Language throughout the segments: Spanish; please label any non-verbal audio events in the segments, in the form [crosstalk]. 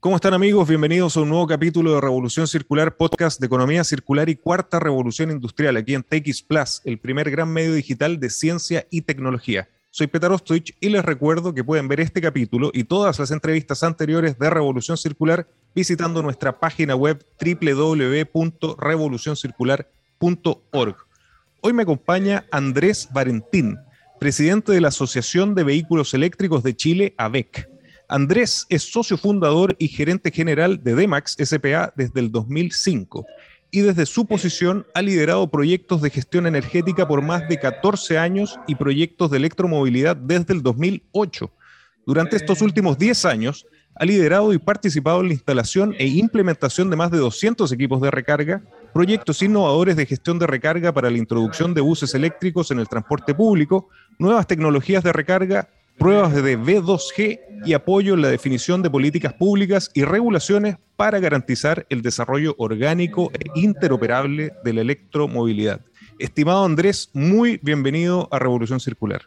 ¿Cómo están amigos? Bienvenidos a un nuevo capítulo de Revolución Circular, podcast de economía circular y cuarta revolución industrial aquí en TX Plus, el primer gran medio digital de ciencia y tecnología. Soy Petar Ostoich y les recuerdo que pueden ver este capítulo y todas las entrevistas anteriores de Revolución Circular visitando nuestra página web www.revolucioncircular.org. Hoy me acompaña Andrés Valentín, presidente de la Asociación de Vehículos Eléctricos de Chile, AVEC. Andrés es socio fundador y gerente general de Demax SPA desde el 2005 y desde su posición ha liderado proyectos de gestión energética por más de 14 años y proyectos de electromovilidad desde el 2008. Durante estos últimos 10 años ha liderado y participado en la instalación e implementación de más de 200 equipos de recarga, proyectos innovadores de gestión de recarga para la introducción de buses eléctricos en el transporte público, nuevas tecnologías de recarga, pruebas de V2G y apoyo en la definición de políticas públicas y regulaciones para garantizar el desarrollo orgánico e interoperable de la electromovilidad. Estimado Andrés, muy bienvenido a Revolución Circular.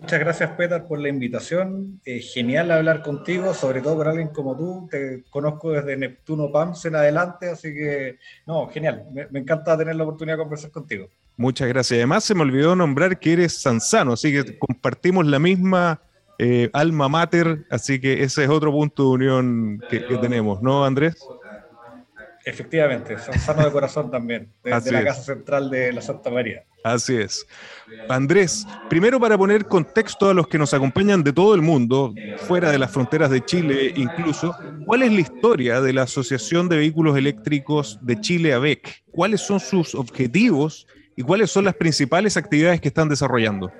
Muchas gracias, Peter, por la invitación. Eh, genial hablar contigo, sobre todo por alguien como tú. Te conozco desde Neptuno PAMS en adelante, así que, no, genial. Me, me, encanta tener la oportunidad de conversar contigo. Muchas gracias. Además, se me olvidó nombrar que eres Sansano, así que compartimos la misma eh, alma mater, así que ese es otro punto de unión que, que tenemos, ¿no, Andrés? Efectivamente, sano de corazón también, desde la Casa Central de la Santa María. Así es. Andrés, primero para poner contexto a los que nos acompañan de todo el mundo, fuera de las fronteras de Chile incluso, ¿cuál es la historia de la Asociación de Vehículos Eléctricos de Chile AVEC? ¿Cuáles son sus objetivos y cuáles son las principales actividades que están desarrollando?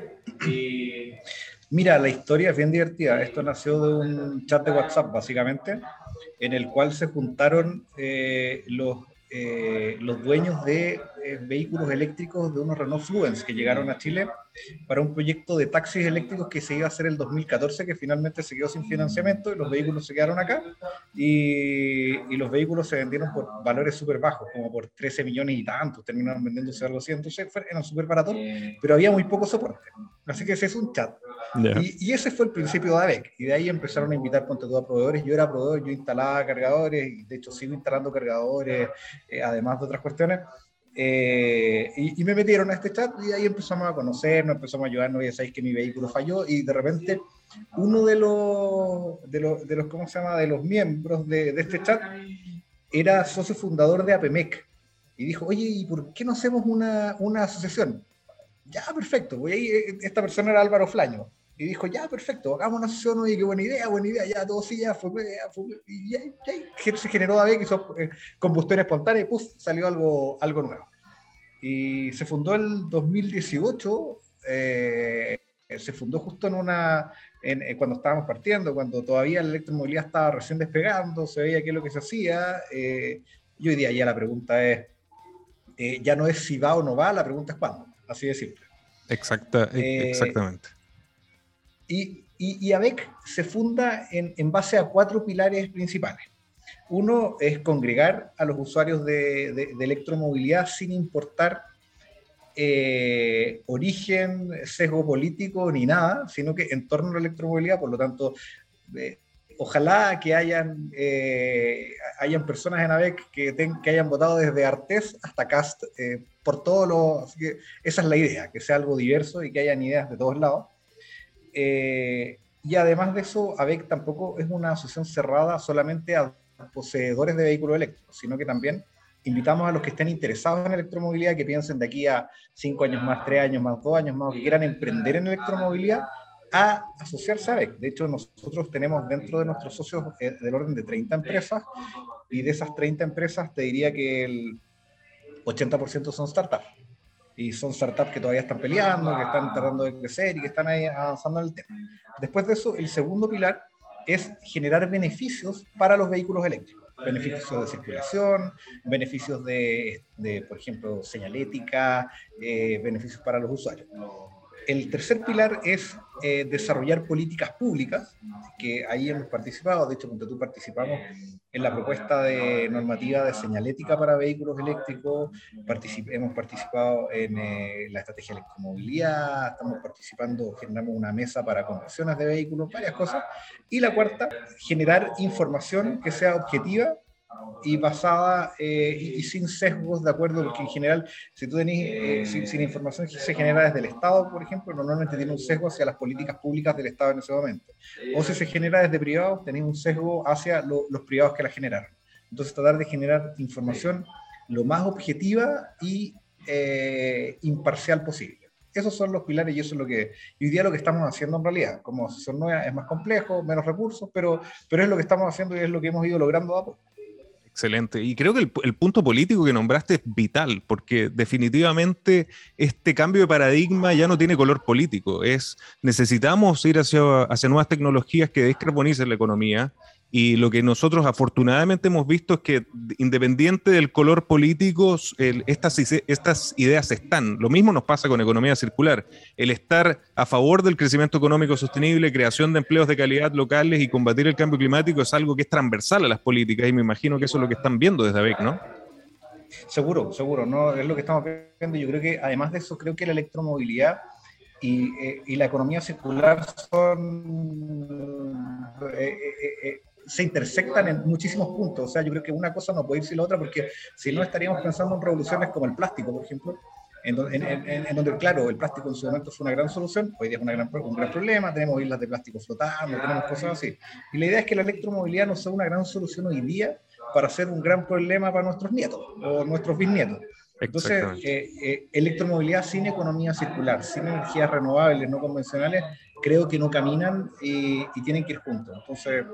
Mira, la historia es bien divertida. Esto nació de un chat de WhatsApp, básicamente, en el cual se juntaron eh, los, eh, los dueños de eh, vehículos eléctricos de unos Renault Fluence que llegaron a Chile para un proyecto de taxis eléctricos que se iba a hacer el 2014, que finalmente se quedó sin financiamiento y los vehículos se quedaron acá. Y, y los vehículos se vendieron por valores súper bajos, como por 13 millones y tantos, terminaron vendiéndose algo así. Entonces eran súper baratos, pero había muy poco soporte. Así que ese es un chat. Yeah. Y, y, ese fue el principio de AVEC. Y de ahí empezaron a invitar con todo a proveedores. Yo era proveedor, yo instalaba cargadores, y de hecho sigo instalando cargadores, eh, además de otras cuestiones. Eh, y, y, me metieron a este chat y ahí empezamos a conocernos, empezamos a ayudarnos, ya sabéis que mi vehículo falló y de repente uno de los, de los, de los ¿cómo se llama?, de los miembros de, de este chat era socio fundador de APEMEC y dijo, oye, ¿y por qué no hacemos una, una asociación? Ya, perfecto, voy ahí, esta persona era Álvaro Flaño, y dijo, ya, perfecto, hagamos una asociación, oye, qué buena idea, buena idea, ya, todo sí, ya, fue, ya, fue y ya, ya, se generó AVEC, hizo eh, combustión espontánea y puf, salió algo, algo nuevo. Y se fundó el 2018, eh, se fundó justo en una, en, eh, cuando estábamos partiendo, cuando todavía la electromovilidad estaba recién despegando, se veía qué es lo que se hacía, eh, y hoy día ya la pregunta es, eh, ya no es si va o no va, la pregunta es cuándo, así de simple. Exacta, exactamente. Y, y, y, AVEC se funda en, en, base a cuatro pilares principales. Uno es congregar a los usuarios de, de, de electromovilidad sin importar eh, origen, sesgo político ni nada, sino que en torno a la electromovilidad, por lo tanto, eh, ojalá que hayan, eh, hayan personas en AVEC que, ten, que hayan votado desde Artés hasta Cast, eh, por todos los... Así que esa es la idea, que sea algo diverso y que hayan ideas de todos lados. Eh, y además de eso, ABEC tampoco es una asociación cerrada solamente a poseedores de vehículos eléctricos, sino que también invitamos a los que estén interesados en electromovilidad, que piensen de aquí a cinco años más, tres años más, dos años más, que quieran emprender en electromovilidad, a asociarse a ABEC. De hecho, nosotros tenemos dentro de nuestros socios eh, del orden de 30 empresas, y de esas 30 empresas te diría que el 80% son startups. Y son startups que todavía están peleando, que están tratando de crecer y que están ahí avanzando en el tema. Después de eso, el segundo pilar es generar beneficios para los vehículos eléctricos. Beneficios de circulación, beneficios de, de por ejemplo, señalética, eh, beneficios para los usuarios. El tercer pilar es eh, desarrollar políticas públicas, que ahí hemos participado, de hecho, tú participamos en la propuesta de normativa de señalética para vehículos eléctricos, hemos participado en eh, la estrategia de electromovilidad, estamos participando, generamos una mesa para conversiones de vehículos, varias cosas, y la cuarta, generar información que sea objetiva y basada eh, y, sin sesgos, de acuerdo, porque en general, si tú tenés, eh, sin, información que se genera desde el Estado, por ejemplo, normalmente tiene un sesgo hacia las políticas públicas del Estado en ese momento. O si se genera desde privados, tenés un sesgo hacia los privados que la generaron. Entonces, tratar de generar información lo más objetiva y eh, imparcial posible. Esos son los pilares y eso es lo que hoy día lo que estamos haciendo en realidad. Como asesor nueva es más complejo, menos recursos, pero, pero es lo que estamos haciendo y es lo que hemos ido logrando a poco. Excelente. Y creo que el, punto político que nombraste es vital, porque definitivamente este cambio de paradigma ya no tiene color político. Es necesitamos ir hacia, hacia nuevas tecnologías que descarbonicen la economía, y lo que nosotros afortunadamente hemos visto es que independiente del color político, estas, ideas están. Lo mismo nos pasa con economía circular. El estar a favor del crecimiento económico sostenible, creación de empleos de calidad locales y combatir el cambio climático es algo que es transversal a las políticas y me imagino que eso es lo que están viendo desde ABEC, ¿no? Seguro, seguro, ¿no? Es lo que estamos viendo. Yo creo que además de eso, creo que la electromovilidad y, eh, la economía circular son... Eh, eh, se intersectan en muchísimos puntos. O sea, yo creo que una cosa no puede ir sin la otra porque si no estaríamos pensando en revoluciones como el plástico, por ejemplo, en donde, claro, el plástico en su momento fue una gran solución, hoy día es una gran, un gran problema, tenemos islas de plástico flotando, tenemos cosas así. Y la idea es que la electromovilidad no sea una gran solución hoy día para ser un gran problema para nuestros nietos o nuestros bisnietos. Entonces, eh, eh, electromovilidad sin economía circular, sin energías renovables, no convencionales, creo que no caminan y, y tienen que ir juntos. Entonces,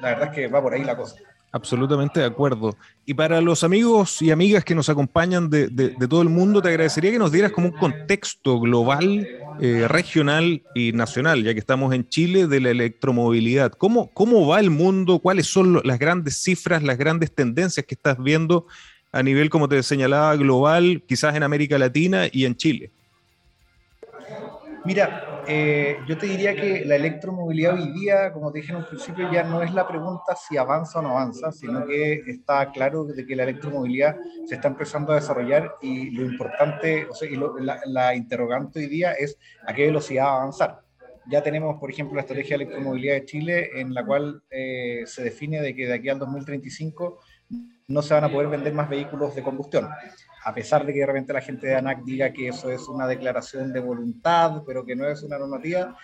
la verdad es que va por ahí la cosa. Absolutamente de acuerdo. Y para los amigos y amigas que nos acompañan de, todo el mundo, te agradecería que nos dieras como un contexto global, eh, regional y nacional, ya que estamos en Chile, de la electromovilidad. ¿Cómo, ¿Cómo va el mundo? ¿Cuáles son las grandes cifras, las grandes tendencias que estás viendo a nivel, como te señalaba, global, quizás en América Latina y en Chile? Mira, eh, yo te diría que la electromovilidad hoy día, como te dije en un principio, ya no es la pregunta si avanza o no avanza, sino que está claro de que la electromovilidad se está empezando a desarrollar y lo importante, o sea, y la, interrogante hoy día es a qué velocidad avanzar. Ya tenemos, por ejemplo, la estrategia de electromovilidad de Chile, en la cual eh, se define de que de aquí al 2035 no se van a poder vender más vehículos de combustión a pesar de que de repente la gente de ANAC diga que eso es una declaración de voluntad, pero que no es una normativa,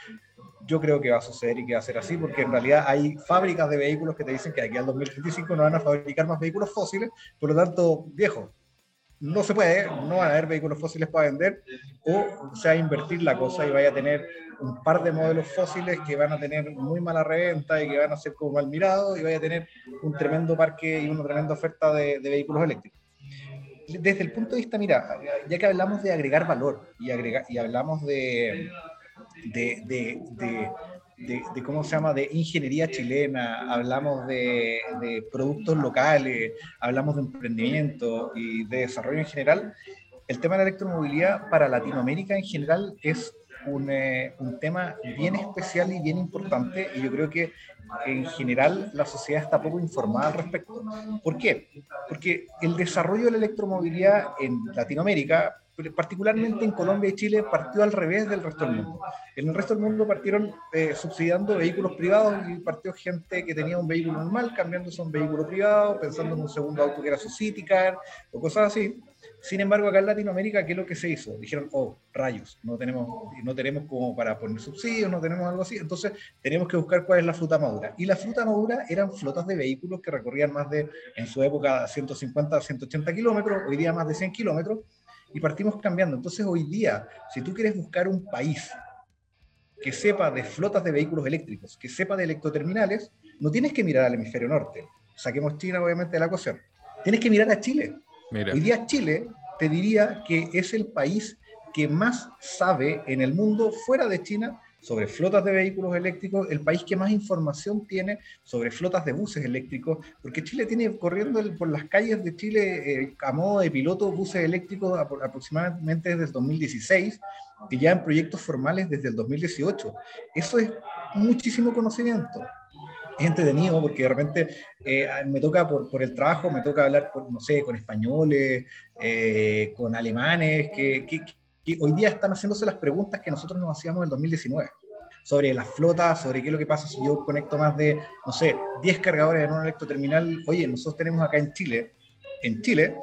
yo creo que va a suceder y que va a ser así, porque en realidad hay fábricas de vehículos que te dicen que aquí al 2035 no van a fabricar más vehículos fósiles, por lo tanto, viejo, no se puede, no van a haber vehículos fósiles para vender, o sea, invertir la cosa y vaya a tener un par de modelos fósiles que van a tener muy mala reventa y que van a ser como mal mirados y vaya a tener un tremendo parque y una tremenda oferta de vehículos eléctricos desde el punto de vista, mira, ya que hablamos de agregar valor y, agregar, y hablamos de, de, de, de, cómo se llama, de ingeniería chilena, hablamos de, productos locales, hablamos de emprendimiento y de desarrollo en general, el tema de la electromovilidad para Latinoamérica en general es un, eh, un, tema bien especial y bien importante y yo creo que en general la sociedad está poco informada al respecto. ¿Por qué? Porque el desarrollo de la electromovilidad en Latinoamérica, particularmente en Colombia y Chile, partió al revés del resto del mundo. En el resto del mundo partieron eh, subsidiando vehículos privados y partió gente que tenía un vehículo normal cambiándose a un vehículo privado, pensando en un segundo auto que era su City Car o cosas así. Sin embargo, acá en Latinoamérica, ¿qué es lo que se hizo? Dijeron, oh, rayos, no tenemos, no tenemos como para poner subsidios, no tenemos algo así, entonces tenemos que buscar cuál es la fruta madura. Y la fruta madura eran flotas de vehículos que recorrían más de, en su época, 150, 180 kilómetros, hoy día más de 100 kilómetros, y partimos cambiando. Entonces, hoy día, si tú quieres buscar un país que sepa de flotas de vehículos eléctricos, que sepa de electroterminales, no tienes que mirar al hemisferio norte. Saquemos China, obviamente, de la ecuación. Tienes que mirar a Chile. Hoy día Chile, te diría que es el país que más sabe en el mundo fuera de China sobre flotas de vehículos eléctricos, el país que más información tiene sobre flotas de buses eléctricos, porque Chile tiene corriendo por las calles de Chile eh, a modo de piloto buses eléctricos aproximadamente desde el 2016 y ya en proyectos formales desde el 2018. Eso es muchísimo conocimiento. Es entretenido porque de repente eh, me toca por, por, el trabajo, me toca hablar, no sé, con españoles, eh, con alemanes, que, que, que hoy día están haciéndose las preguntas que nosotros nos hacíamos en el 2019 sobre las flotas, sobre qué es lo que pasa si yo conecto más de, no sé, 10 cargadores en un electroterminal. Oye, nosotros tenemos acá en Chile, en Chile,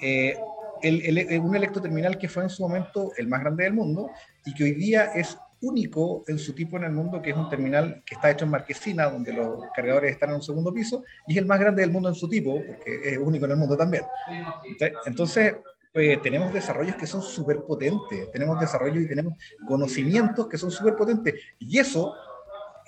eh, el, un electroterminal que fue en su momento el más grande del mundo y que hoy día es único en su tipo en el mundo, que es un terminal que está hecho en Marquesina, donde los cargadores están en un segundo piso, y es el más grande del mundo en su tipo, porque es único en el mundo también. Entonces, pues, tenemos desarrollos que son súper potentes, tenemos desarrollos y tenemos conocimientos que son súper potentes. Y eso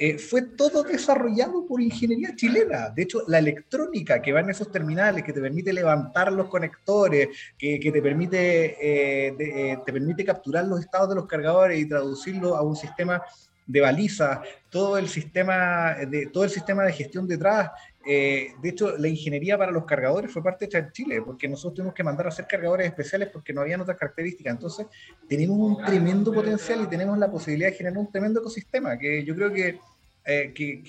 eh, fue todo desarrollado por ingeniería chilena. De hecho, la electrónica que va en esos terminales, que te permite levantar los conectores, que, te, permite, eh, eh, te permite capturar los estados de los cargadores y traducirlo a un sistema de balizas, todo el sistema de, todo el sistema de gestión detrás. Eh, de hecho, la ingeniería para los cargadores fue parte hecha en Chile, porque nosotros tuvimos que mandar a hacer cargadores especiales porque no habían otras características. Entonces, tenemos un tremendo potencial y tenemos la posibilidad de generar un tremendo ecosistema, que yo creo que, eh, que,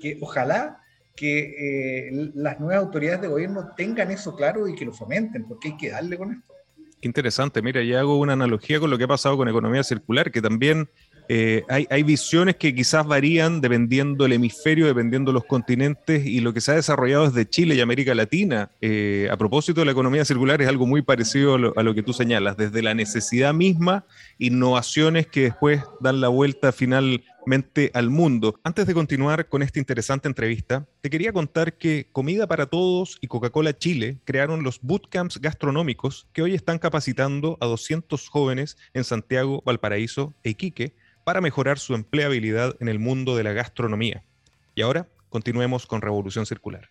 que, ojalá que eh, las nuevas autoridades de gobierno tengan eso claro y que lo fomenten, porque hay que darle con esto. Qué interesante. Mira, ya hago una analogía con lo que ha pasado con economía circular, que también eh, hay, visiones que quizás varían dependiendo el hemisferio, dependiendo los continentes y lo que se ha desarrollado desde Chile y América Latina. Eh, a propósito de la economía circular es algo muy parecido a lo, que tú señalas, desde la necesidad misma, innovaciones que después dan la vuelta finalmente al mundo. Antes de continuar con esta interesante entrevista, te quería contar que Comida para Todos y Coca-Cola Chile crearon los bootcamps gastronómicos que hoy están capacitando a 200 jóvenes en Santiago, Valparaíso e Iquique para mejorar su empleabilidad en el mundo de la gastronomía. Y ahora continuemos con Revolución Circular.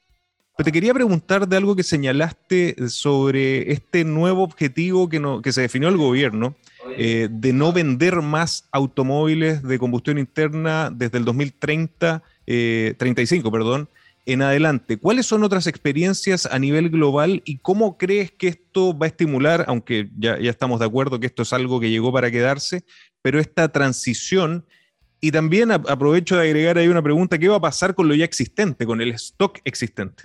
te quería preguntar de algo que señalaste sobre este nuevo objetivo que, que se definió el gobierno eh, de no vender más automóviles de combustión interna desde el 2030, 35, eh, perdón, en adelante. ¿Cuáles son otras experiencias a nivel global y cómo crees que esto va a estimular, aunque ya, estamos de acuerdo que esto es algo que llegó para quedarse, pero esta transición, y también aprovecho de agregar ahí una pregunta, ¿qué va a pasar con lo ya existente, con el stock existente?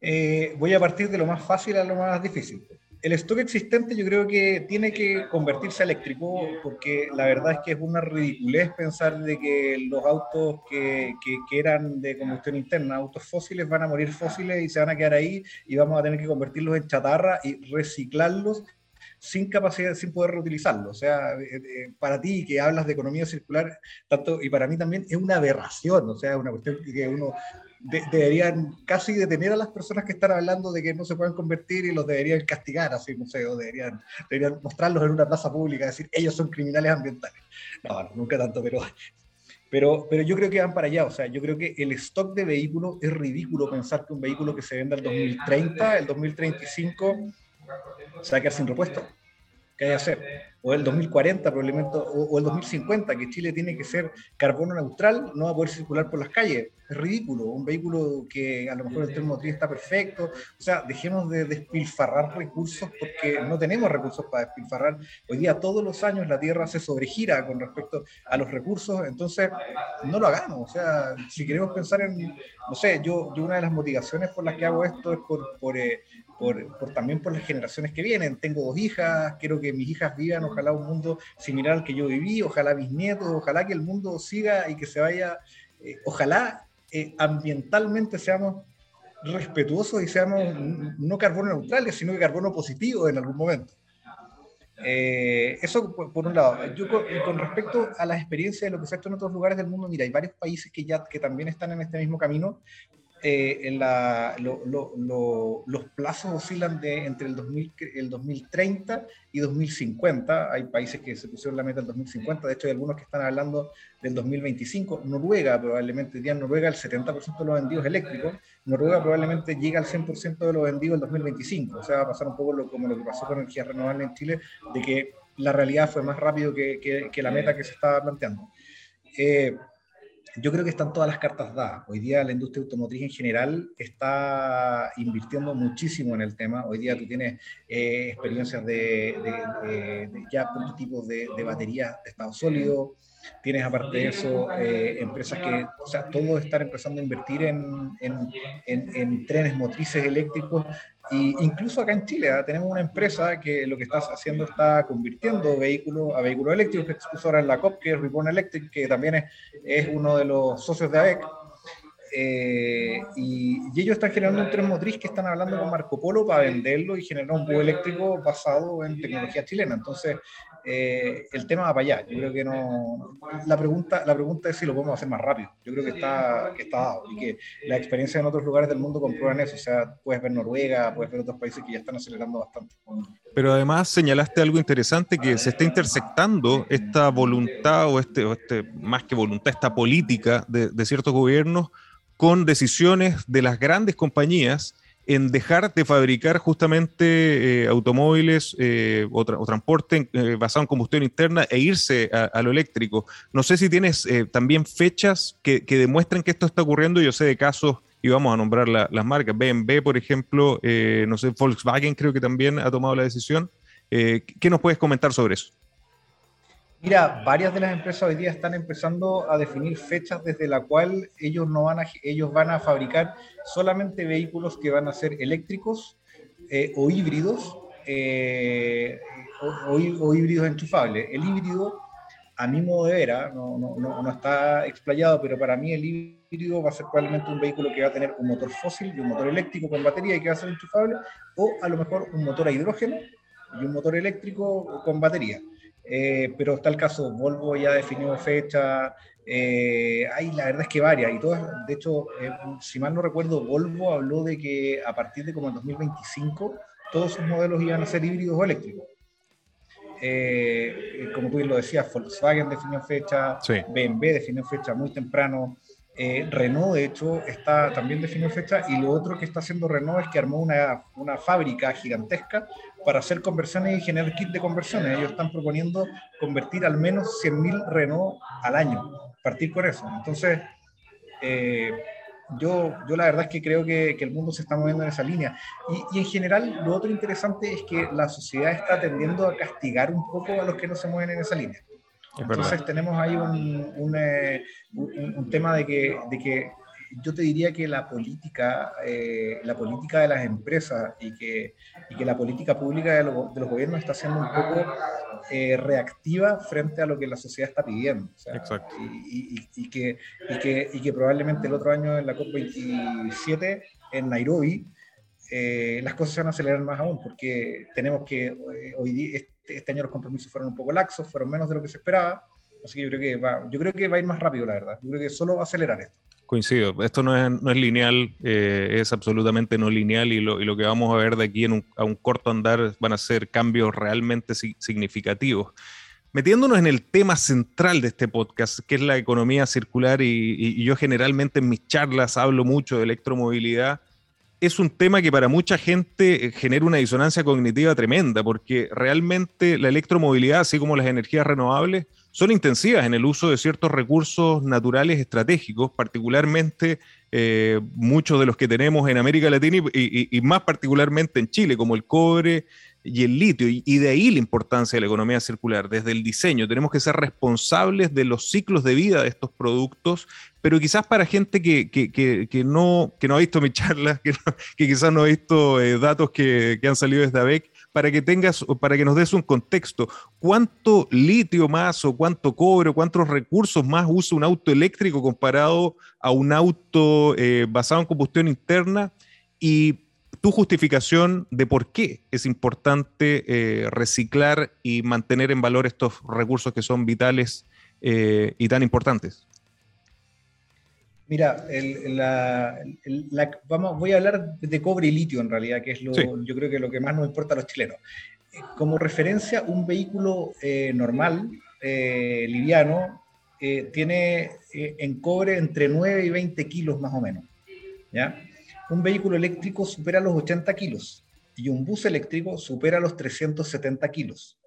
Eh, voy a partir de lo más fácil a lo más difícil. El stock existente yo creo que tiene que convertirse a eléctrico porque la verdad es que es una ridiculez pensar de que los autos que, que, eran de combustión interna, autos fósiles, van a morir fósiles y se van a quedar ahí y vamos a tener que convertirlos en chatarra y reciclarlos sin capacidad, sin poder reutilizarlo. O sea, eh, eh, para ti que hablas de economía circular, tanto, y para mí también es una aberración, o sea, es una cuestión que uno deberían casi detener a las personas que están hablando de que no se pueden convertir y los deberían castigar, así, no sé, o deberían, deberían mostrarlos en una plaza pública, decir, ellos son criminales ambientales. No, nunca tanto, pero pero, pero yo creo que van para allá, o sea, yo creo que el stock de vehículos es ridículo pensar que un vehículo que se venda el 2030, el 2035, se va a quedar sin repuesto. ¿Qué hay que hacer? O el 2040 probablemente, o, el 2050, que Chile tiene que ser carbono neutral, no va a poder circular por las calles. Es ridículo. Un vehículo que a lo mejor el termotriz está perfecto. O sea, dejemos de despilfarrar recursos porque no tenemos recursos para despilfarrar. Hoy día, todos los años, la Tierra se sobregira con respecto a los recursos. Entonces, no lo hagamos. O sea, si queremos pensar en, no sé, yo, yo una de las motivaciones por las que hago esto es por, por eh, por, también por las generaciones que vienen. Tengo dos hijas, quiero que mis hijas vivan, ojalá un mundo similar al que yo viví, ojalá mis nietos, ojalá que el mundo siga y que se vaya, eh, ojalá eh, ambientalmente seamos respetuosos y seamos no carbono neutrales, sino que carbono positivo en algún momento. Eh, eso por, un lado. Yo con, respecto a las experiencias de lo que se ha hecho en otros lugares del mundo, mira, hay varios países que ya que también están en este mismo camino. Eh, en la, los plazos oscilan de entre el, 2000, el 2030 y 2050. Hay países que se pusieron la meta en 2050, de hecho hay algunos que están hablando del 2025. Noruega probablemente, día en Noruega el 70% de los vendidos eléctricos, Noruega probablemente llega al 100% de los vendidos en 2025. O sea, va a pasar un poco lo, como lo que pasó con energías renovables en Chile, de que la realidad fue más rápido que, que, que la meta que se estaba planteando. Eh, yo creo que están todas las cartas dadas. Hoy día la industria automotriz en general está invirtiendo muchísimo en el tema. Hoy día tú tienes eh, experiencias de, de, ya prototipos de, de baterías de estado sólido, Tienes aparte de eso eh, empresas que, o sea, todos están empezando a invertir en, en, en, trenes motrices eléctricos. E incluso acá en Chile ¿ah? tenemos una empresa que lo que está haciendo está convirtiendo vehículos a vehículos eléctricos, que expuso ahora en la COP, que es Reborn Electric, que también es, es uno de los socios de AVEC. Eh, y, ellos están generando un tren motriz que están hablando con Marco Polo para venderlo y generar un bus eléctrico basado en tecnología chilena. Entonces, eh, el tema va para allá. Yo creo que no. La pregunta, la pregunta es si lo podemos hacer más rápido. Yo creo que está, que está dado y que la experiencia en otros lugares del mundo comprueban eso. O sea, puedes ver Noruega, puedes ver otros países que ya están acelerando bastante. Pero además señalaste algo interesante que se está intersectando esta voluntad o este, o este más que voluntad, esta política de, de ciertos gobiernos con decisiones de las grandes compañías en dejar de fabricar justamente eh, automóviles eh, o, transporte eh, basado en combustión interna e irse a, lo eléctrico. No sé si tienes también fechas que, demuestren que esto está ocurriendo. Yo sé de casos, y vamos a nombrar las marcas, BMW, por ejemplo, no sé, Volkswagen creo que también ha tomado la decisión. ¿Qué nos puedes comentar sobre eso? Mira, varias de las empresas hoy día están empezando a definir fechas desde la cual ellos no van a, ellos van a fabricar solamente vehículos que van a ser eléctricos eh, o híbridos eh, o, híbridos enchufables. El híbrido, a mi modo de ver, ¿ah? no, no, no, está explayado, pero para mí el híbrido va a ser probablemente un vehículo que va a tener un motor fósil y un motor eléctrico con batería y que va a ser enchufable, o a lo mejor un motor a hidrógeno y un motor eléctrico con batería. Eh, pero está el caso, Volvo ya definió fecha, eh, hay la verdad es que varias, y todas, de hecho, eh, si mal no recuerdo, Volvo habló de que a partir de como el 2025 todos sus modelos iban a ser híbridos o eléctricos. como tú lo decías, Volkswagen definió fecha, BMW definió fecha muy temprano, eh, Renault, de hecho, está, también definió fecha y lo otro que está haciendo Renault es que armó una, una fábrica gigantesca para hacer conversiones y generar kit de conversiones. Ellos están proponiendo convertir al menos 100.000 Renault al año, partir con eso. Entonces, eh, yo, yo la verdad es que creo que, el mundo se está moviendo en esa línea. Y, en general, lo otro interesante es que la sociedad está tendiendo a castigar un poco a los que no se mueven en esa línea. Entonces tenemos ahí eh, un, un, tema de que, de que yo te diría que la política, eh, la política de las empresas y que, y que la política pública de, los gobiernos está siendo un poco eh, reactiva frente a lo que la sociedad está pidiendo. Exacto. Y, y, que, y, que, y que probablemente el otro año en la COP27 en Nairobi las cosas se van a acelerar más aún porque tenemos que hoy día este, este, año los compromisos fueron un poco laxos, fueron menos de lo que se esperaba. Así que yo creo que va, yo creo que va a ir más rápido, la verdad. Yo creo que solo va a acelerar esto. Coincido, esto no es, no es lineal, eh, es absolutamente no lineal y lo, y lo, que vamos a ver de aquí en a un corto andar van a ser cambios realmente significativos. Metiéndonos en el tema central de este podcast, que es la economía circular, y, y yo generalmente en mis charlas hablo mucho de electromovilidad, es un tema que para mucha gente eh, genera una disonancia cognitiva tremenda, porque realmente la electromovilidad, así como las energías renovables, son intensivas en el uso de ciertos recursos naturales estratégicos, particularmente eh, muchos de los que tenemos en América Latina y, más particularmente en Chile, como el cobre y el litio. Y, de ahí la importancia de la economía circular, desde el diseño. Tenemos que ser responsables de los ciclos de vida de estos productos, pero quizás para gente que, que, no, que no ha visto mi [laughs] charla, que, quizás no ha visto eh, datos que, han salido desde ABEC, para que tengas, para que nos des un contexto, ¿cuánto litio más o cuánto cobre cuántos recursos más usa un auto eléctrico comparado a un auto eh, basado en combustión interna? y tu justificación de por qué es importante eh, reciclar y mantener en valor estos recursos que son vitales eh, y tan importantes. Mira, vamos, voy a hablar de cobre y litio en realidad, que es lo, yo creo que lo que más nos importa a los chilenos. Como referencia, un vehículo eh, normal, liviano, tiene en cobre entre 9 y 20 kilos más o menos. ¿ya? Un vehículo eléctrico supera los 80 kilos y un bus eléctrico supera los 370 kilos.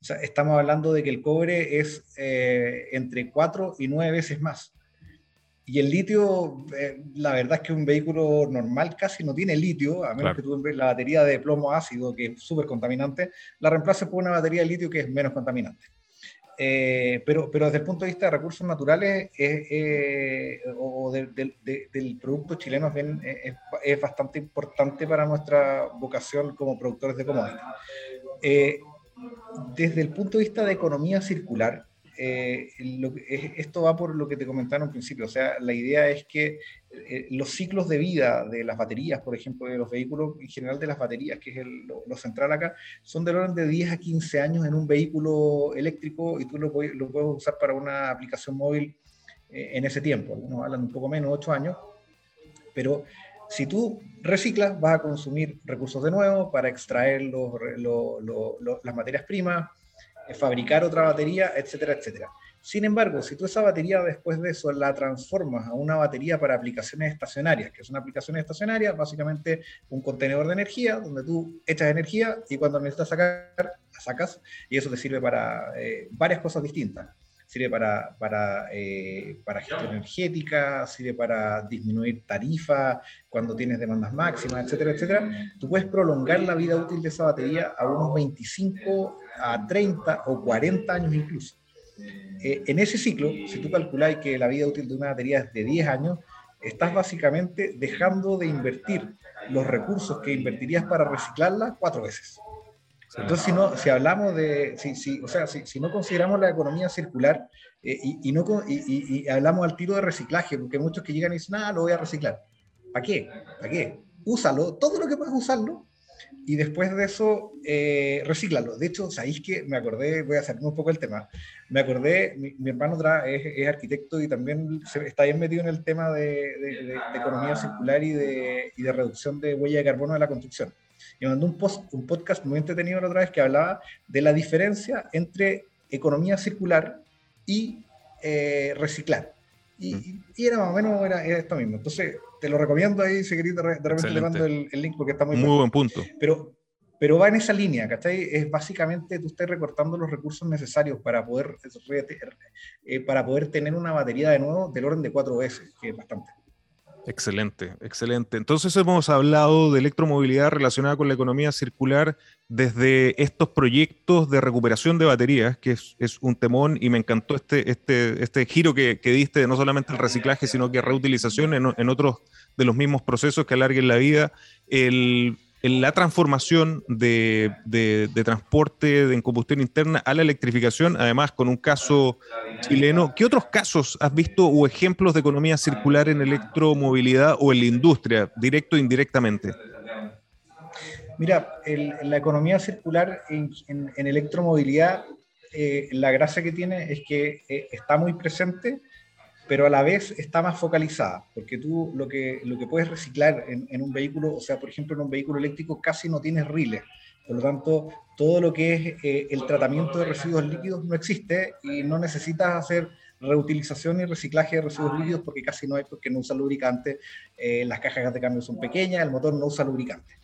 O sea, estamos hablando de que el cobre es eh, entre 4 y 9 veces más. Y el litio, eh, la verdad es que un vehículo normal casi no tiene litio, a menos que tú la batería de plomo ácido, que es súper contaminante, la reemplaces por una batería de litio que es menos contaminante. Eh, pero, pero desde el punto de vista de recursos naturales eh, o del producto chileno es, es, bastante importante para nuestra vocación como productores de commodities. Eh, desde el punto de vista de economía circular, eh, esto va por lo que te comentaron al principio, o sea, la idea es que eh, los ciclos de vida de las baterías, por ejemplo, de los vehículos, en general de las baterías, que es lo, central acá, son del orden de 10 a 15 años en un vehículo eléctrico y tú lo, puedes usar para una aplicación móvil eh, en ese tiempo. Algunos hablan un poco menos, 8 años, pero si tú reciclas, vas a consumir recursos de nuevo para extraer las materias primas, fabricar otra batería, etcétera, etcétera. Sin embargo, si tú esa batería después de eso la transformas a una batería para aplicaciones estacionarias, que es una aplicación estacionaria, básicamente un contenedor de energía donde tú echas energía y cuando necesitas sacar, la sacas y eso te sirve para eh, varias cosas distintas. Sirve para, para, eh, para gestión energética, sirve para disminuir tarifa cuando tienes demandas máximas, etcétera, etcétera. Tú puedes prolongar la vida útil de esa batería a unos 25 a 30 o 40 años incluso. Eh, en ese ciclo, si tú calculas que la vida útil de una batería es de 10 años, estás básicamente dejando de invertir los recursos que invertirías para reciclarla cuatro veces. Entonces, si, no, si hablamos de, si, si, o sea, si, si, no consideramos la economía circular eh, y, y, no, y, y, hablamos al tiro de reciclaje, porque muchos que llegan y dicen, ah, lo voy a reciclar. ¿Para qué? ¿Para qué? Úsalo, todo lo que puedas usarlo, y después de eso, eh, recíclalo. De hecho, sabéis que me acordé, voy a hacer un poco el tema, me acordé, mi, hermano es, es, arquitecto y también está bien metido en el tema de, de, economía circular y de, y de, reducción de huella de carbono de la construcción. Y mandó un, post, un podcast muy entretenido la otra vez que hablaba de la diferencia entre economía circular y eh, reciclar. Y, y, era más o menos era, era esto mismo. Entonces, te lo recomiendo ahí, si querés, de, repente le mando el, link porque está muy, muy buen punto. Pero, pero va en esa línea, ¿cachai? Es básicamente tú estás recortando los recursos necesarios para poder, eh, para poder tener una batería de nuevo del orden de cuatro veces, que es bastante. Excelente, excelente. Entonces hemos hablado de electromovilidad relacionada con la economía circular desde estos proyectos de recuperación de baterías, que es, un temón y me encantó este, este, este giro que, diste de no solamente el reciclaje, sino que reutilización en, en otros de los mismos procesos que alarguen la vida. En la transformación de, transporte en combustión interna a la electrificación, además con un caso chileno. ¿Qué otros casos has visto o ejemplos de economía circular en electromovilidad o en la industria, directo e indirectamente? Mira, la economía circular en, electromovilidad, eh, la gracia que tiene es que eh, está muy presente pero a la vez está más focalizada, porque tú lo que, lo que puedes reciclar en, un vehículo, o sea, por ejemplo, en un vehículo eléctrico casi no tienes riles, por lo tanto, todo lo que es eh, el tratamiento de residuos líquidos no existe y no necesitas hacer reutilización y reciclaje de residuos líquidos porque casi no hay, porque no usa lubricante, eh, las cajas de cambio son pequeñas, el motor no usa lubricante.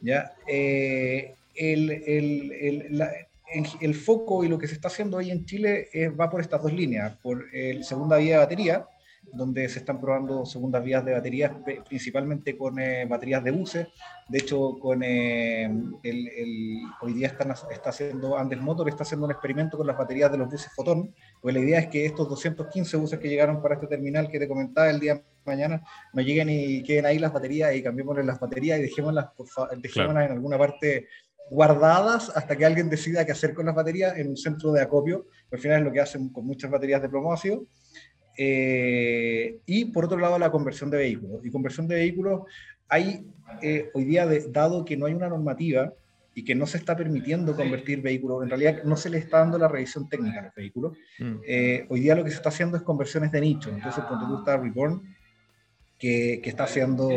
¿ya? Eh, el, el, la, el foco y lo que se está haciendo hoy en Chile va por estas dos líneas, por el segunda vía de batería, donde se están probando segundas vías de baterías, principalmente con eh, baterías de buses. De hecho, con eh, el, hoy día están, está haciendo Andes Motor, está haciendo un experimento con las baterías de los buses Fotón, pues la idea es que estos 215 buses que llegaron para este terminal que te comentaba el día de mañana, no lleguen y queden ahí las baterías y cambiémosle las baterías y dejémoslas, dejémoslas en alguna parte guardadas hasta que alguien decida qué hacer con las baterías en un centro de acopio, al final es lo que hacen con muchas baterías de plomo Eh, y por otro lado, la conversión de vehículos. Y conversión de vehículos, hay eh, hoy día, dado que no hay una normativa y que no se está permitiendo convertir vehículos, en realidad no se le está dando la revisión técnica a los vehículos, mm. eh, hoy día lo que se está haciendo es conversiones de nicho. Entonces, cuando tú estás Reborn, que, que está haciendo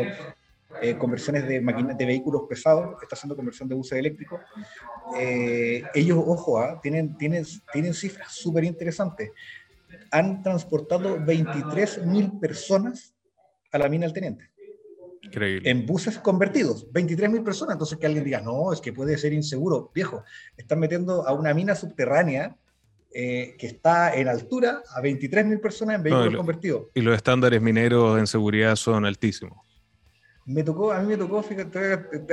conversiones de, de vehículos pesados, está haciendo conversión de buses eléctricos. ellos, ojo, ¿ah? tienen, tienen, tienen cifras súper interesantes han transportado 23.000 personas a la mina del Teniente. Increíble. En buses convertidos, 23.000 personas. Entonces que alguien diga, no, es que puede ser inseguro. Viejo, están metiendo a una mina subterránea eh, que está en altura a 23.000 personas en vehículos convertidos. Y los estándares mineros en seguridad son altísimos me tocó, a mí me tocó,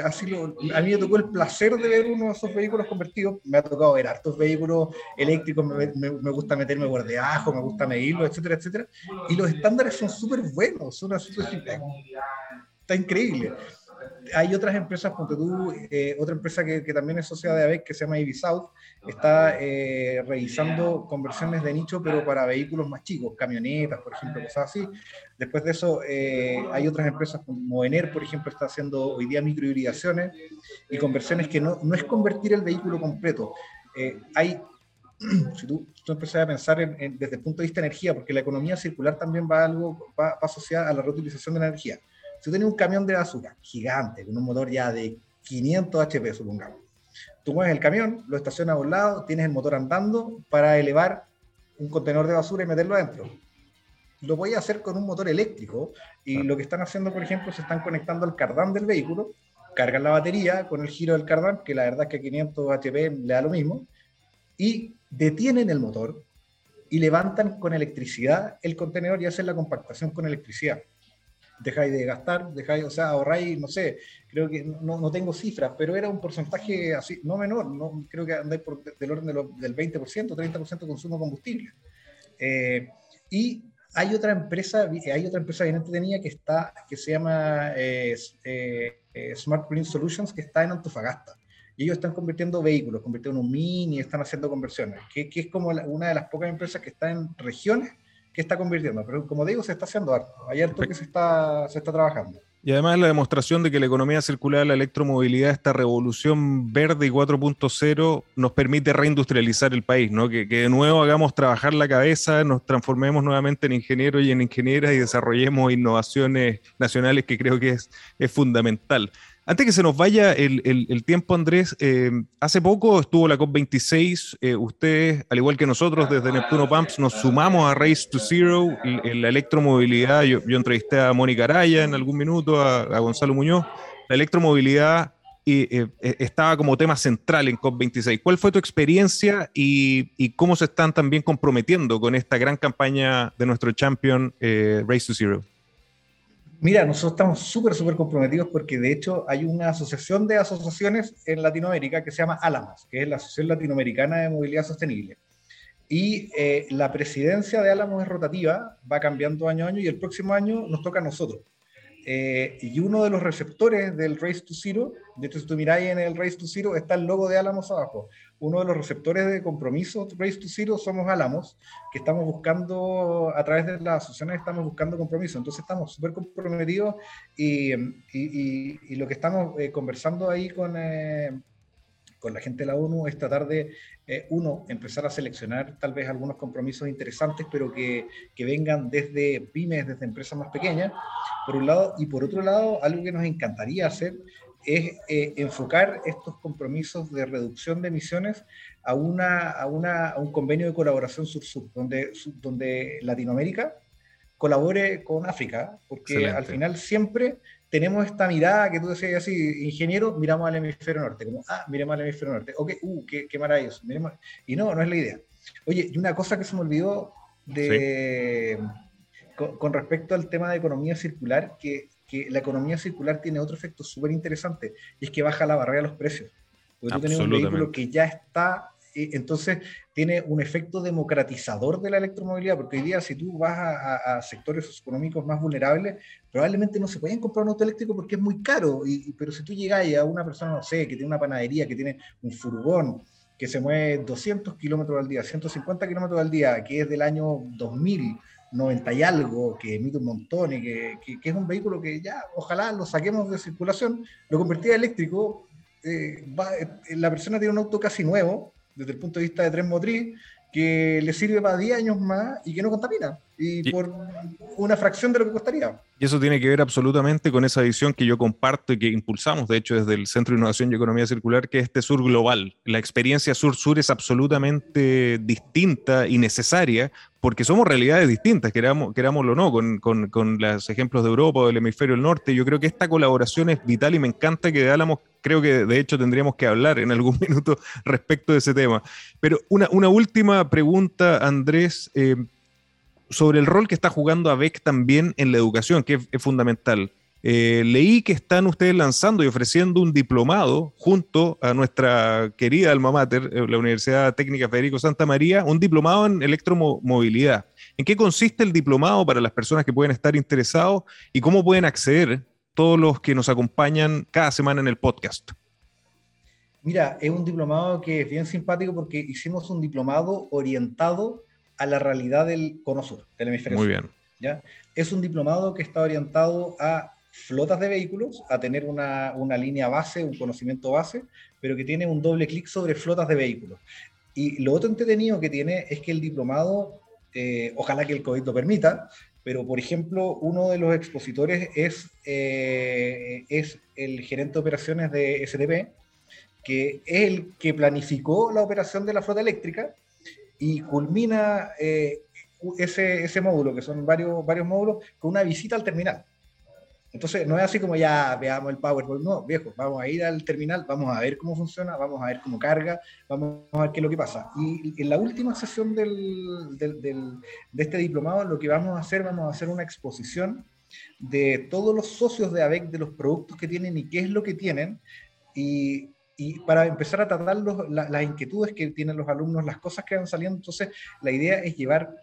así a mí me tocó el placer de ver uno de esos vehículos convertidos. Me ha tocado ver hartos vehículos eléctricos, me, me, gusta meterme por debajo, me gusta medirlos, etcétera, etcétera. Y los estándares son súper buenos, son súper Está increíble hay otras empresas, ponte tú, eh, otra empresa que, que, también es sociedad de AVEC, que se llama South está eh, revisando conversiones de nicho, pero para vehículos más chicos, camionetas, por ejemplo, cosas así. Después de eso, eh, hay otras empresas como Ener, por ejemplo, está haciendo hoy día microhibridaciones y conversiones que no, no es convertir el vehículo completo. hay [clears throat] si tú, tú a pensar desde el punto de vista de energía, porque la economía circular también va, algo, va, va asociada a la reutilización de la energía. Si tú tienes un camión de basura gigante, con un motor ya de 500 HP, supongamos, tú mueves el camión, lo estacionas a un lado, tienes el motor andando para elevar un contenedor de basura y meterlo adentro. Lo voy a hacer con un motor eléctrico y lo que están haciendo, por ejemplo, se están conectando al cardán del vehículo, cargan la batería con el giro del cardán, que la verdad es que a 500 HP le da lo mismo, y detienen el motor y levantan con electricidad el contenedor y hacen la compactación con electricidad dejáis de gastar, dejáis, o sea, ahorráis, no sé, creo que no, no, tengo cifras, pero era un porcentaje así, no menor, no, creo que andáis por del orden del 20%, 30% de consumo de combustible. Eh, y hay otra empresa, hay otra empresa bien entretenida que está, que se llama eh, eh, Smart Green Solutions, que está en Antofagasta. Y ellos están convirtiendo vehículos, convirtiendo un mini, están haciendo conversiones, que, que es como una de las pocas empresas que está en regiones que está convirtiendo. Pero como digo, se está haciendo harto. Hay harto que se está, se está trabajando. Y además la demostración de que la economía circular, la electromovilidad, esta revolución verde y 4.0 nos permite reindustrializar el país, ¿no? Que, de nuevo hagamos trabajar la cabeza, nos transformemos nuevamente en ingenieros y en ingenieras y desarrollemos innovaciones nacionales que creo que es, es fundamental. Antes que se nos vaya el, tiempo, Andrés, eh, hace poco estuvo la COP26. Eh, ustedes, al igual que nosotros, desde Neptuno Pumps, nos sumamos a Race to Zero, la electromovilidad. Yo, entrevisté a Mónica Araya en algún minuto, a, Gonzalo Muñoz. La electromovilidad eh, estaba como tema central en COP26. ¿Cuál fue tu experiencia y, y, cómo se están también comprometiendo con esta gran campaña de nuestro champion Race to Zero? Mira, nosotros estamos súper, súper comprometidos porque de hecho hay una asociación de asociaciones en Latinoamérica que se llama ALAMAS, que es la Asociación Latinoamericana de Movilidad Sostenible. Y eh, la presidencia de Álamos es rotativa, va cambiando año a año y el próximo año nos toca a nosotros. Eh, y uno de los receptores del Race to Zero, de hecho si tú miráis en el Race to Zero está el logo de Álamos abajo uno de los receptores de compromiso Race to Zero somos Álamos, que estamos buscando, a través de las asociaciones estamos buscando compromiso. Entonces estamos súper comprometidos y, lo que estamos eh, conversando ahí con, eh, con la gente de la ONU es tratar de, eh, uno, empezar a seleccionar tal vez algunos compromisos interesantes, pero que, que vengan desde pymes, desde empresas más pequeñas, por un lado, y por otro lado, algo que nos encantaría hacer es eh, enfocar estos compromisos de reducción de emisiones a, una, a, una, a un convenio de colaboración sur-sur, donde, donde Latinoamérica colabore con África, porque al final siempre tenemos esta mirada que tú decías así, ingeniero, miramos al hemisferio norte, como, ah, miremos al hemisferio norte, ok, uh, qué, qué maravilloso, miremos. y no, no es la idea. Oye, y una cosa que se me olvidó de, con, con, respecto al tema de economía circular, que que la economía circular tiene otro efecto súper interesante, y es que baja la barrera de los precios. Porque tú tienes un vehículo que ya está, entonces tiene un efecto democratizador de la electromovilidad, porque hoy día si tú vas a, sectores económicos más vulnerables, probablemente no se pueden comprar un auto eléctrico porque es muy caro, y, pero si tú llegas a una persona, no sé, que tiene una panadería, que tiene un furgón, que se mueve 200 kilómetros al día, 150 kilómetros al día, que es del año 2000, 90 y algo, que emite un montón y que, que, es un vehículo que ya, ojalá lo saquemos de circulación, lo convertía eléctrico, eh, eh, la persona tiene un auto casi nuevo, desde el punto de vista de tren motriz, que le sirve para 10 años más y que no contamina. Y, por una fracción de lo que costaría. Y eso tiene que ver absolutamente con esa visión que yo comparto y que impulsamos, de hecho, desde el Centro de Innovación y Economía Circular, que es este sur global. La experiencia sur-sur es absolutamente distinta y necesaria porque somos realidades distintas, queramos, querámoslo o no, con, con, con, los ejemplos de Europa o del hemisferio del norte. Yo creo que esta colaboración es vital y me encanta que de Álamos, creo que de hecho tendríamos que hablar en algún [laughs] minuto respecto de ese tema. Pero una, una última pregunta, Andrés. Eh, sobre el rol que está jugando ABEC también en la educación, que es, fundamental. Eh, leí que están ustedes lanzando y ofreciendo un diplomado junto a nuestra querida alma mater, eh, la Universidad Técnica Federico Santa María, un diplomado en electromovilidad. ¿En qué consiste el diplomado para las personas que pueden estar interesados y cómo pueden acceder todos los que nos acompañan cada semana en el podcast? Mira, es un diplomado que es bien simpático porque hicimos un diplomado orientado a la realidad del cono sur, del hemisferio Muy bien. ¿ya? Es un diplomado que está orientado a flotas de vehículos, a tener una, una línea base, un conocimiento base, pero que tiene un doble clic sobre flotas de vehículos. Y lo otro entretenido que tiene es que el diplomado, eh, ojalá que el COVID lo permita, pero por ejemplo, uno de los expositores es, eh, es el gerente de operaciones de SDP, que es el que planificó la operación de la flota eléctrica y culmina eh, ese, ese, módulo, que son varios, varios módulos, con una visita al terminal. Entonces, no es así como ya veamos el PowerPoint, no, viejo, vamos a ir al terminal, vamos a ver cómo funciona, vamos a ver cómo carga, vamos a ver qué es lo que pasa. Y en la última sesión del, del, de este diplomado, lo que vamos a hacer, vamos a hacer una exposición de todos los socios de ABEC, de los productos que tienen y qué es lo que tienen, y y para empezar a tratar las inquietudes que tienen los alumnos, las cosas que van saliendo. Entonces, la idea es llevar,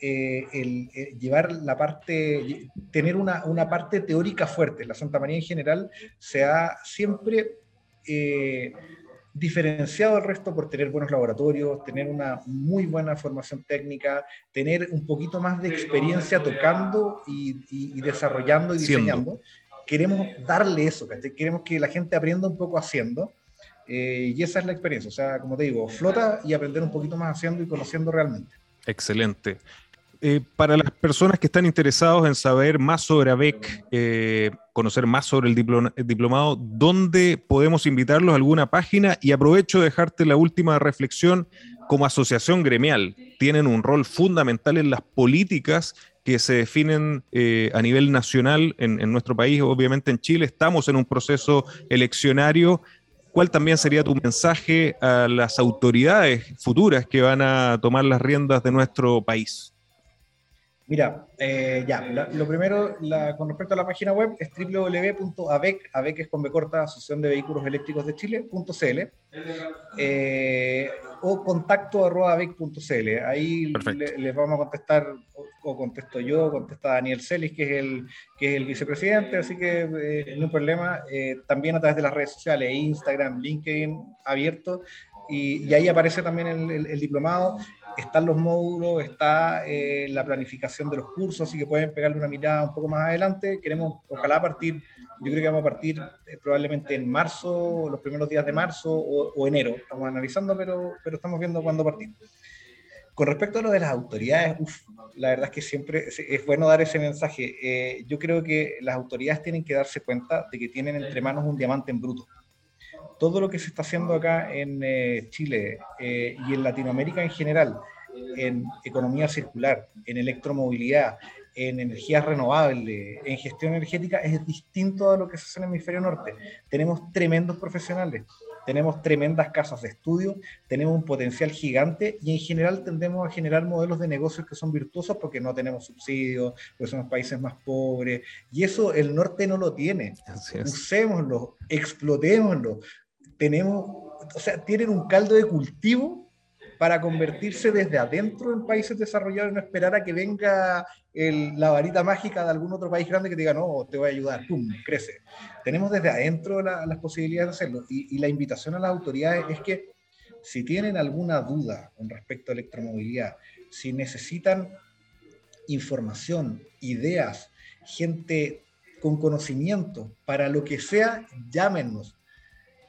eh, el, eh, llevar la parte, tener una, una, parte teórica fuerte. La Santa María en general se ha siempre eh, diferenciado del resto por tener buenos laboratorios, tener una muy buena formación técnica, tener un poquito más de experiencia tocando y, desarrollando y diseñando. Queremos darle eso, queremos que la gente aprenda un poco haciendo eh, y esa es la experiencia, o sea, como te digo, flota y aprender un poquito más haciendo y conociendo realmente. Excelente. Eh, para las personas que están interesados en saber más sobre ABEC, eh, conocer más sobre el, diplomado, ¿dónde podemos invitarlos a alguna página? Y aprovecho de dejarte la última reflexión. Como asociación gremial, tienen un rol fundamental en las políticas que se definen a nivel nacional en, nuestro país, obviamente en Chile. Estamos en un proceso eleccionario ¿Cuál también sería tu mensaje a las autoridades futuras que van a tomar las riendas de nuestro país? Mira, eh, ya, lo primero con respecto a la página web es www.avec, avec es con B corta, Asociación de Vehículos Eléctricos de Chile.cl eh, o contacto arroba avec.cl. Ahí les vamos a contestar o contesto yo, contesta Daniel Celis, que es el, que es el vicepresidente, así que eh, no hay problema. Eh, también a través de las redes sociales, Instagram, LinkedIn, abierto, y, ahí aparece también el, diplomado. Están los módulos, está eh, la planificación de los cursos, así que pueden pegarle una mirada un poco más adelante. Queremos, ojalá, partir, yo creo que vamos a partir probablemente en marzo, los primeros días de marzo o, enero. Estamos analizando, pero, pero estamos viendo cuándo partir. Con respecto a lo de las autoridades, la verdad es que siempre es bueno dar ese mensaje. Eh, yo creo que las autoridades tienen que darse cuenta de que tienen entre manos un diamante en bruto. Todo lo que se está haciendo acá en eh, Chile eh, y en Latinoamérica en general, en economía circular, en electromovilidad, en energías renovables, en gestión energética, es distinto a lo que se hace en el hemisferio norte. Tenemos tremendos profesionales tenemos tremendas casas de estudio, tenemos un potencial gigante y en general tendemos a generar modelos de negocios que son virtuosos porque no tenemos subsidios, porque somos países más pobres y eso el norte no lo tiene. Usémoslo, explotémoslo. Tenemos, o sea, tienen un caldo de cultivo para convertirse desde adentro en países desarrollados y no esperar a que venga la varita mágica de algún otro país grande que te diga, no, te voy a ayudar, ¡pum!, crece. Tenemos desde adentro las posibilidades de hacerlo y, la invitación a las autoridades es que si tienen alguna duda con respecto a electromovilidad, si necesitan información, ideas, gente con conocimiento, para lo que sea, llámenos.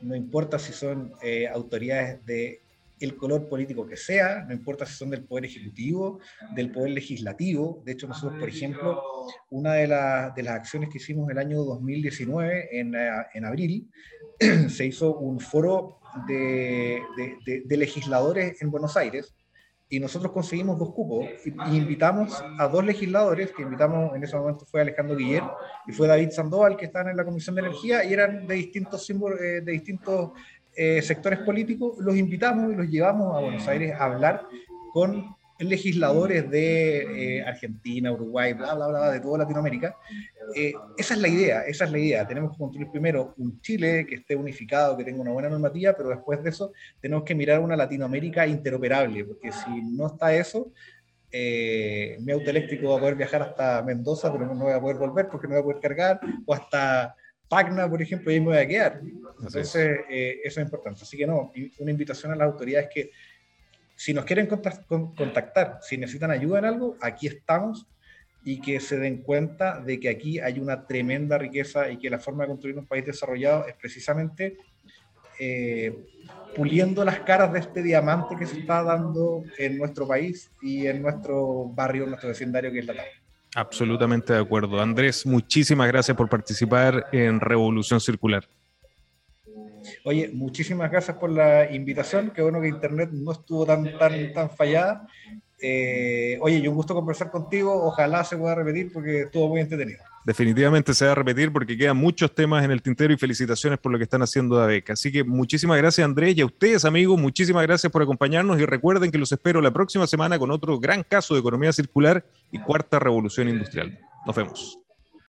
No importa si son eh, autoridades de el color político que sea, no importa si son del Poder Ejecutivo, del Poder Legislativo. De hecho, nosotros, por ejemplo, una de, de las acciones que hicimos el año 2019, en, eh, en abril, [clears throat] se hizo un foro de, de, legisladores en Buenos Aires y nosotros conseguimos dos cupos y, invitamos a dos legisladores, que invitamos en ese momento fue Alejandro Guiller y fue David Sandoval, que estaban en la Comisión de Energía y eran de distintos, símbolos, eh, de distintos eh, sectores políticos, los invitamos y los llevamos a Buenos Aires a hablar con legisladores de eh, Argentina, Uruguay, bla, bla, bla, de toda Latinoamérica. Eh, esa es la idea, esa es la idea. Tenemos que construir primero un Chile que esté unificado, que tenga una buena normativa, pero después de eso tenemos que mirar una Latinoamérica interoperable, porque si no está eso, mi auto eléctrico va a poder viajar hasta Mendoza, pero no voy a poder volver porque no voy a poder cargar, o hasta Pagna, por ejemplo, y ahí me voy a quedar. Entonces, eh, eso es importante. Así que no, una invitación a las autoridades que si nos quieren contactar, si necesitan ayuda en algo, aquí estamos y que se den cuenta de que aquí hay una tremenda riqueza y que la forma de construir un país desarrollado es precisamente eh, puliendo las caras de este diamante que se está dando en nuestro país y en nuestro barrio, en nuestro vecindario que es la tarde. Absolutamente de acuerdo. Andrés, muchísimas gracias por participar en Revolución Circular. Oye, muchísimas gracias por la invitación. Qué bueno que Internet no estuvo tan, tan, tan fallada. Eh, oye, yo un gusto conversar contigo. Ojalá se pueda repetir porque estuvo muy entretenido definitivamente se va a repetir porque quedan muchos temas en el tintero y felicitaciones por lo que están haciendo de beca. Así que muchísimas gracias Andrés y a ustedes amigos, muchísimas gracias por acompañarnos y recuerden que los espero la próxima semana con otro gran caso de economía circular y cuarta revolución industrial. Nos vemos.